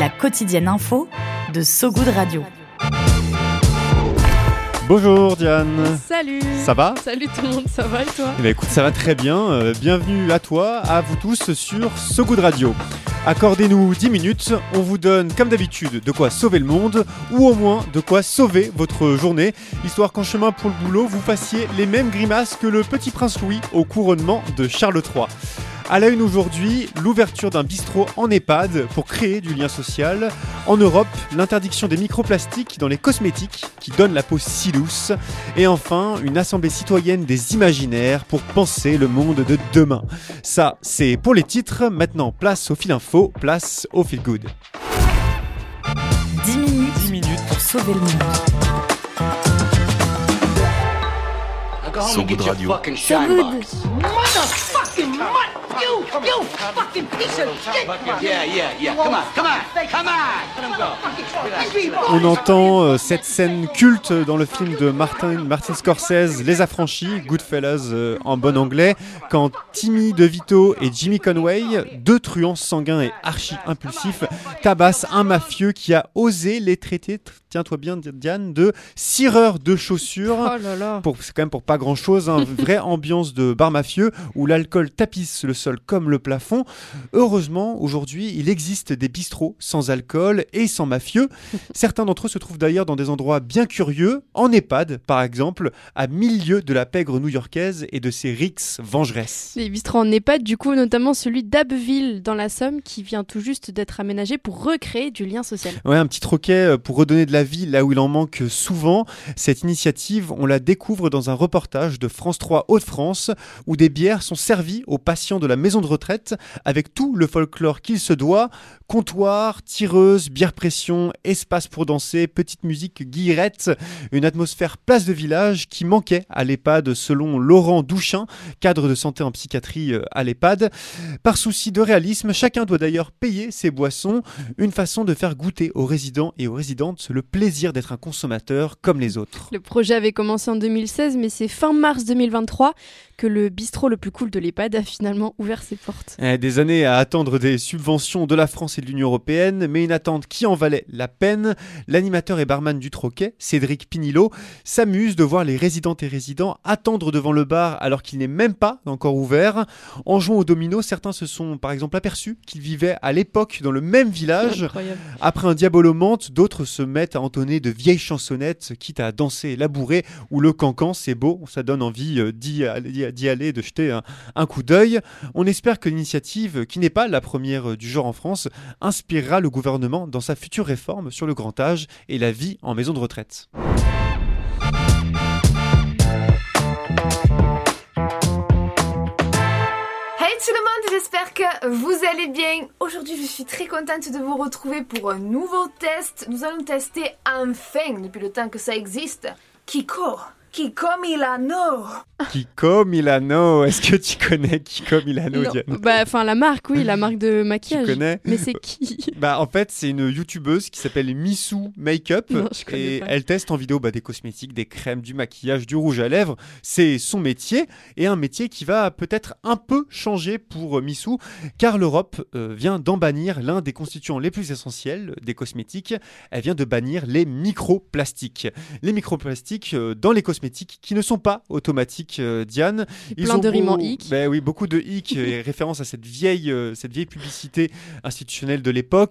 La quotidienne info de So Good Radio. Bonjour Diane. Salut. Ça va? Salut tout le monde, ça va et toi? Eh ben, écoute, ça va très bien. Euh, bienvenue à toi, à vous tous sur So Good Radio. Accordez-nous 10 minutes, on vous donne comme d'habitude de quoi sauver le monde ou au moins de quoi sauver votre journée, histoire qu'en chemin pour le boulot vous fassiez les mêmes grimaces que le petit prince Louis au couronnement de Charles III. À la une aujourd'hui, l'ouverture d'un bistrot en EHPAD pour créer du lien social. En Europe, l'interdiction des microplastiques dans les cosmétiques qui donnent la peau si douce. Et enfin, une assemblée citoyenne des imaginaires pour penser le monde de demain. Ça, c'est pour les titres. Maintenant, place au fil info, place au fil good. 10 minutes, 10 minutes pour sauver le monde. So Good Radio. So Good. On entend euh, cette scène culte dans le film de Martin, Martin Scorsese, Les Affranchis, Goodfellas euh, en bon anglais, quand Timmy DeVito et Jimmy Conway, deux truands sanguins et archi impulsifs, tabassent un mafieux qui a osé les traiter, tiens-toi bien Diane, de cireurs de chaussures. Oh là là. Pour- C'est quand même pour pas grand chose, hein. vraie ambiance de bar mafieux où l'alcool tapisse le sol comme le plafond. Heureusement, aujourd'hui, il existe des bistrots sans alcool et sans mafieux. Certains d'entre eux se trouvent d'ailleurs dans des endroits bien curieux, en EHPAD par exemple, à milieu de la pègre new-yorkaise et de ses rixes vengeresses. Les bistrots en EHPAD, du coup, notamment celui d'Abbeville dans la Somme, qui vient tout juste d'être aménagé pour recréer du lien social. Ouais, un petit troquet euh, pour redonner de la vie là où il en manque souvent. Cette initiative, on la découvre dans un reportage de France 3 Hauts-de-France où des bières sont servies aux patients de la maison de retraite avec tout le folklore qu'il se doit. Comptoir, tireuse, bière pression, espace pour danser, petite musique guillerette, une atmosphère place de village qui manquait à l'EHPAD selon Laurent Douchin, cadre de santé en psychiatrie euh, à l'EHPAD. Par souci de réalisme, chacun doit d'ailleurs payer ses boissons, une façon de faire goûter aux résidents et aux résidentes le plaisir d'être un consommateur comme les autres. Le projet avait commencé en 2016, mais c'est fin mars 2023 que le bistrot le plus cool de l'EHPAD a finalement ouvert ses portes. Eh, Des années à attendre des subventions de la France et de l'Union Européenne, mais une attente qui en valait la peine. L'animateur et barman du Troquet, Cédric Pinillo, s'amuse de voir les résidentes et résidents attendre devant le bar alors qu'il n'est même pas encore ouvert. En jouant au domino, certains se sont par exemple aperçus qu'ils vivaient à l'époque dans le même village. Après un diabolomante, d'autres se mettent à entonner de vieilles chansonnettes, quitte à danser la bourrée ou le cancan, c'est beau, ça donne envie euh, d'y aller, d'y aller, de jeter un, coup d'œil. On espère que l'initiative, qui n'est pas la première euh, du genre en France, inspirera le gouvernement dans sa future réforme sur le grand âge et la vie en maison de retraite. Tout le monde, j'espère que vous allez bien. Aujourd'hui, je suis très contente de vous retrouver pour un nouveau test. Nous allons tester enfin, depuis le temps que ça existe, Kiko. Kiko Milano. Kiko Milano, est-ce que tu connais Kiko Milano, Non. Diane? Bah, enfin, la marque, oui, la marque de Tu maquillage. connais? Mais c'est qui? Bah en fait c'est une youtubeuse qui s'appelle Missou Makeup Non, et pas. elle teste en vidéo bah, des cosmétiques, des crèmes, du maquillage, du rouge à lèvres. C'est son métier et un métier qui va peut-être un peu changer pour euh, Missou car l'Europe euh, vient d'en bannir l'un des constituants les plus essentiels des cosmétiques. Elle vient de bannir les microplastiques. Les microplastiques euh, dans les cosmétiques qui ne sont pas automatiques, euh, Diane. Plein de rimes en hic. Ben oui, beaucoup de hic et référence à cette vieille, cette vieille publicité institutionnelle de l'époque.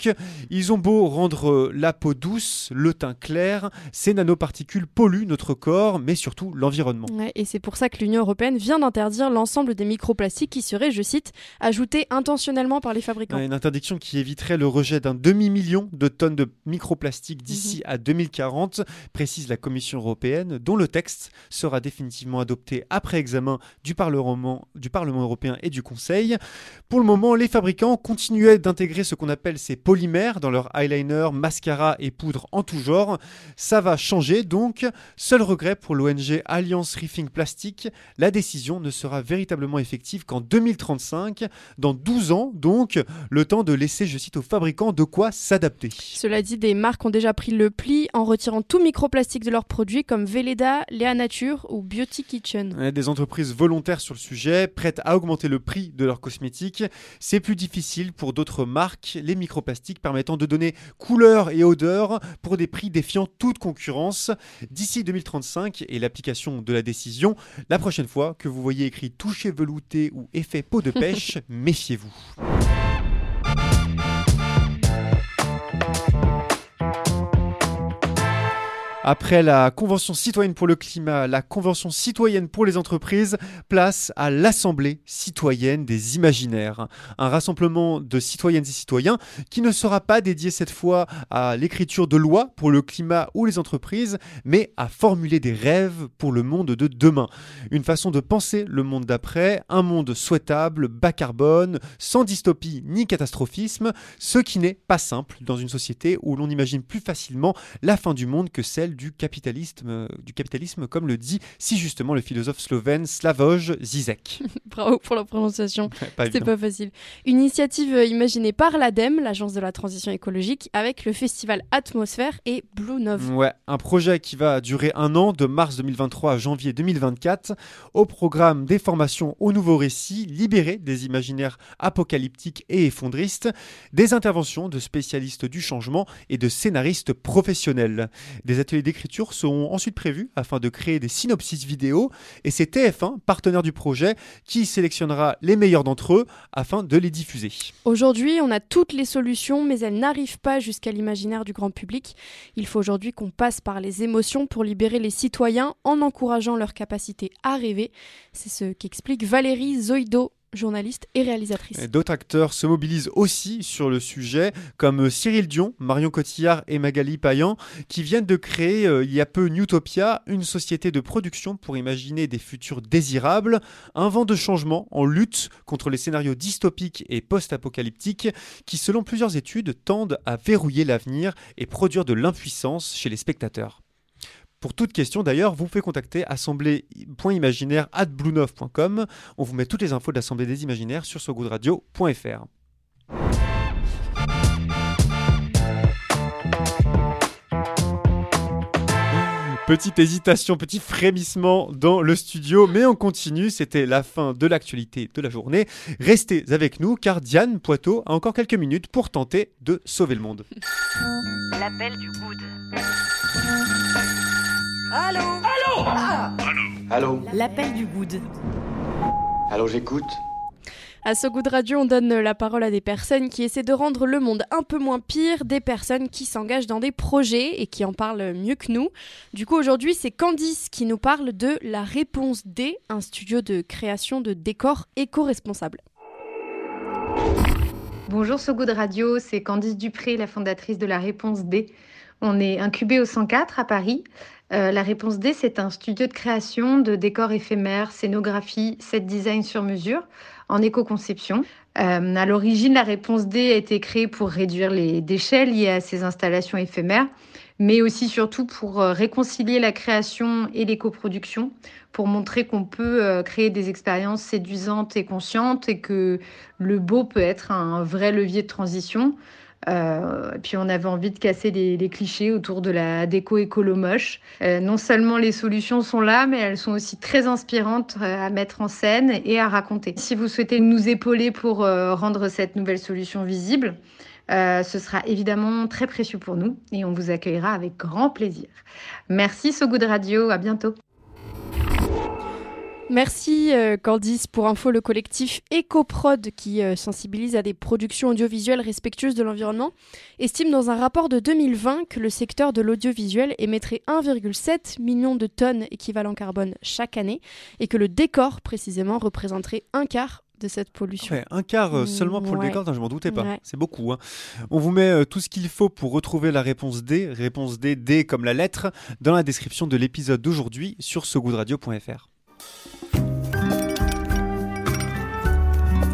Ils ont beau rendre euh, la peau douce, le teint clair, ces nanoparticules polluent notre corps, mais surtout l'environnement. Ouais, et c'est pour ça que l'Union européenne vient d'interdire l'ensemble des microplastiques qui seraient, je cite, ajoutés intentionnellement par les fabricants. Une interdiction qui éviterait le rejet d'un demi-million de tonnes de microplastiques d'ici à 2040, précise la Commission européenne, dont le texte texte sera définitivement adopté après examen du Parlement, du Parlement européen et du Conseil. Pour le moment, les fabricants continuaient d'intégrer ce qu'on appelle ces polymères dans leurs eyeliner, mascara et poudre en tout genre. Ça va changer donc. Seul regret pour l'ONG Alliance Reefing Plastique, la décision ne sera véritablement effective qu'en 2035, dans 12 ans donc, le temps de laisser, je cite, aux fabricants de quoi s'adapter. Cela dit, des marques ont déjà pris le pli en retirant tout microplastique de leurs produits comme Veleda, Léa Nature ou Beauty Kitchen. Des entreprises volontaires sur le sujet, prêtes à augmenter le prix de leurs cosmétiques. C'est plus difficile pour d'autres marques, les microplastiques permettant de donner couleur et odeur pour des prix défiant toute concurrence. D'ici 2035 et l'application de la décision, la prochaine fois que vous voyez écrit toucher velouté ou effet peau de pêche, méfiez-vous. Après la Convention citoyenne pour le climat, la Convention citoyenne pour les entreprises, place à l'Assemblée citoyenne des imaginaires. Un rassemblement de citoyennes et citoyens qui ne sera pas dédié cette fois à l'écriture de lois pour le climat ou les entreprises, mais à formuler des rêves pour le monde de demain. Une façon de penser le monde d'après, un monde souhaitable, bas carbone, sans dystopie ni catastrophisme, ce qui n'est pas simple dans une société où l'on imagine plus facilement la fin du monde que celle du capitalisme, du capitalisme, comme le dit si justement le philosophe slovène Slavoj Zizek. Bravo pour la prononciation, c'était pas facile. Une initiative euh, imaginée par l'ADEME, l'agence de la transition écologique, avec le festival Atmosphère et Blue Nov. Ouais, un projet qui va durer un an, de mars 2023 à janvier 2024, au programme des formations aux nouveaux récits, libérés des imaginaires apocalyptiques et effondristes, des interventions de spécialistes du changement et de scénaristes professionnels. Des ateliers d'écriture seront ensuite prévus afin de créer des synopsis vidéo, et c'est TF1, partenaire du projet, qui sélectionnera les meilleurs d'entre eux afin de les diffuser. Aujourd'hui, on a toutes les solutions, mais elles n'arrivent pas jusqu'à l'imaginaire du grand public. Il faut aujourd'hui qu'on passe par les émotions pour libérer les citoyens en encourageant leur capacité à rêver. C'est ce qu'explique Valérie Zoido, journaliste et réalisatrice. D'autres acteurs se mobilisent aussi sur le sujet, comme Cyril Dion, Marion Cotillard et Magali Payan, qui viennent de créer euh, il y a peu Newtopia, une société de production pour imaginer des futurs désirables, un vent de changement en lutte contre les scénarios dystopiques et post-apocalyptiques qui, selon plusieurs études, tendent à verrouiller l'avenir et produire de l'impuissance chez les spectateurs. Pour toute question d'ailleurs, vous pouvez contacter assemblée.imaginaire@bluenov.com. On vous met toutes les infos de l'Assemblée des imaginaires sur sogoodradio.fr. Petite hésitation, petit frémissement dans le studio, mais on continue. C'était la fin de l'actualité de la journée. Restez avec nous car Diane Poitot a encore quelques minutes pour tenter de sauver le monde. L'appel du good. Allô Allô L'appel du good. Allô, j'écoute. À ce goût de radio, on donne la parole à des personnes qui essaient de rendre le monde un peu moins pire, des personnes qui s'engagent dans des projets et qui en parlent mieux que nous. Du coup, aujourd'hui, c'est Candice qui nous parle de La Réponse D, un studio de création de décors éco-responsables. Bonjour So Good Radio, c'est Candice Dupré, la fondatrice de la Réponse D. On est incubé au 104 à Paris. Euh, la Réponse D, c'est un studio de création de décors éphémères, scénographie, set design sur mesure en éco-conception. Euh, à l'origine, la Réponse D a été créée pour réduire les déchets liés à ces installations éphémères, mais aussi surtout pour euh, réconcilier la création et l'éco-production, pour montrer qu'on peut créer des expériences séduisantes et conscientes et que le beau peut être un vrai levier de transition. Euh, puis on avait envie de casser les, les clichés autour de la déco écolo moche. Euh, non seulement les solutions sont là, mais elles sont aussi très inspirantes euh, à mettre en scène et à raconter. Si vous souhaitez nous épauler pour euh, rendre cette nouvelle solution visible, euh, ce sera évidemment très précieux pour nous et on vous accueillera avec grand plaisir. Merci So Good Radio, à bientôt. Merci euh, Candice pour info le collectif EcoProd qui euh, sensibilise à des productions audiovisuelles respectueuses de l'environnement estime dans un rapport de 2020 que le secteur de l'audiovisuel émettrait 1,7 million de tonnes équivalent carbone chaque année et que le décor précisément représenterait un quart de cette pollution. Ouais, un quart euh, seulement pour Ouais. le décor, je m'en doutais pas. Ouais. C'est beaucoup. hein. On vous met euh, tout ce qu'il faut pour retrouver la réponse D, réponse D, D comme la lettre, dans la description de l'épisode d'aujourd'hui sur sogoodradio.fr.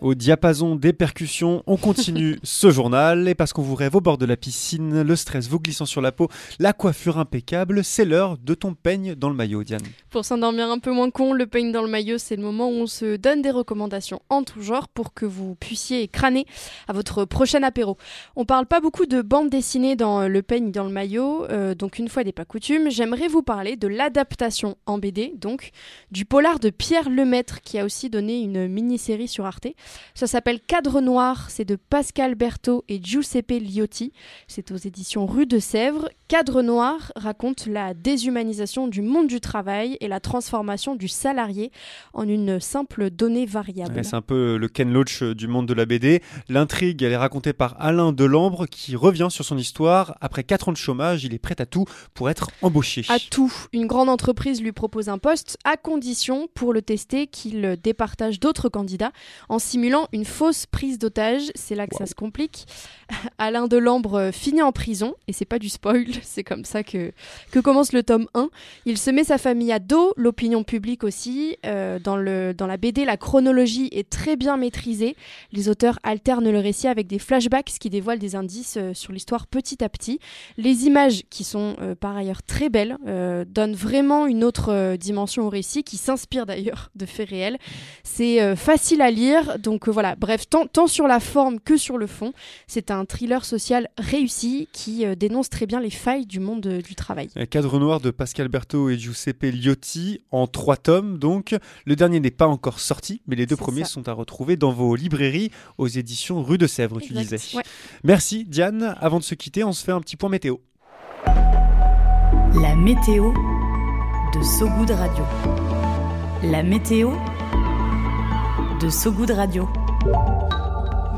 Au diapason des percussions, on continue ce journal et parce qu'on vous rêve au bord de la piscine, le stress vous glissant sur la peau, la coiffure impeccable, c'est l'heure de ton peigne dans le maillot, Diane. Pour s'endormir un peu moins con, le peigne dans le maillot, c'est le moment où on se donne des recommandations en tout genre pour que vous puissiez crâner à votre prochain apéro. On parle pas beaucoup de bande dessinée dans le peigne dans le maillot, euh, donc une fois n'est pas coutume, j'aimerais vous parler de l'adaptation en BD, donc du polar de Pierre Lemaître qui a aussi donné une mini-série sur Arte. Ça s'appelle Cadre Noir, c'est de Pascal Berthaud et Giuseppe Liotti. C'est aux éditions Rue de Sèvres. Cadre Noir raconte la déshumanisation du monde du travail et la transformation du salarié en une simple donnée variable. Ouais, c'est un peu le Ken Loach euh, du monde de la BD. L'intrigue, elle est racontée par Alain Delambre qui revient sur son histoire. Après 4 ans de chômage, il est prêt à tout pour être embauché. À tout, une grande entreprise lui propose un poste à condition pour le tester qu'il départage d'autres candidats en simulant une fausse prise d'otage. C'est là que ça se complique. Alain Delambre euh, finit en prison et c'est pas du spoil, c'est comme ça que, que commence le tome 1. Il se met sa famille à dos, l'opinion publique aussi. Euh, dans, le, dans la BD, la chronologie est très bien maîtrisée. Les auteurs alternent le récit avec des flashbacks qui dévoilent des indices euh, sur l'histoire petit à petit. Les images, qui sont euh, par ailleurs très belles, donnent vraiment une autre dimension au récit, qui s'inspire d'ailleurs de faits réels. C'est facile à lire, donc euh, voilà, bref, tant, tant sur la forme que sur le fond, c'est un thriller social réussi qui euh, dénonce très bien les failles du monde euh, du travail. Un Cadre noir de Pascal Berthaud et Giuseppe Liotti en trois tomes donc. Le dernier n'est pas encore sorti, mais les deux premiers ça. sont à retrouver dans vos librairies aux éditions Rue de Sèvres, tu disais. ouais. Merci Diane. Avant de se quitter, on se fait un petit point météo. La météo de Sogoud Radio. La météo de Sogoud Radio.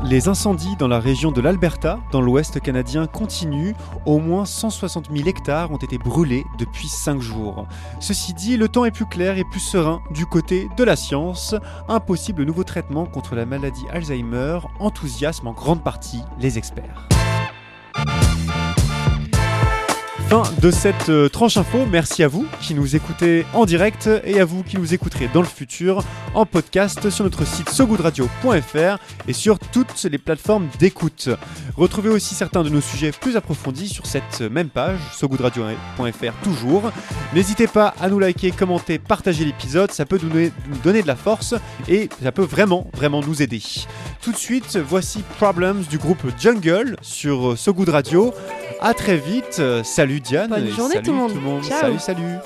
Les incendies dans la région de l'Alberta, dans l'ouest canadien, continuent. Au moins 160 000 hectares ont été brûlés depuis 5 jours. Ceci dit, le temps est plus clair et plus serein du côté de la science. Un possible nouveau traitement contre la maladie Alzheimer enthousiasme en grande partie les experts. De cette euh, tranche info. Merci à vous qui nous écoutez en direct et à vous qui nous écouterez dans le futur en podcast sur notre site sogoodradio.fr et sur toutes les plateformes d'écoute. Retrouvez aussi certains de nos sujets plus approfondis sur cette même page, sogoodradio.fr toujours. N'hésitez pas à nous liker, commenter, partager l'épisode, ça peut nous donner, de la force et ça peut vraiment, vraiment nous aider. Tout de suite, voici Problems du groupe Jungle sur euh, So Good Radio. À très vite. Euh, Salut Diane. Bonne journée salut tout le monde. Ciao. Salut, salut.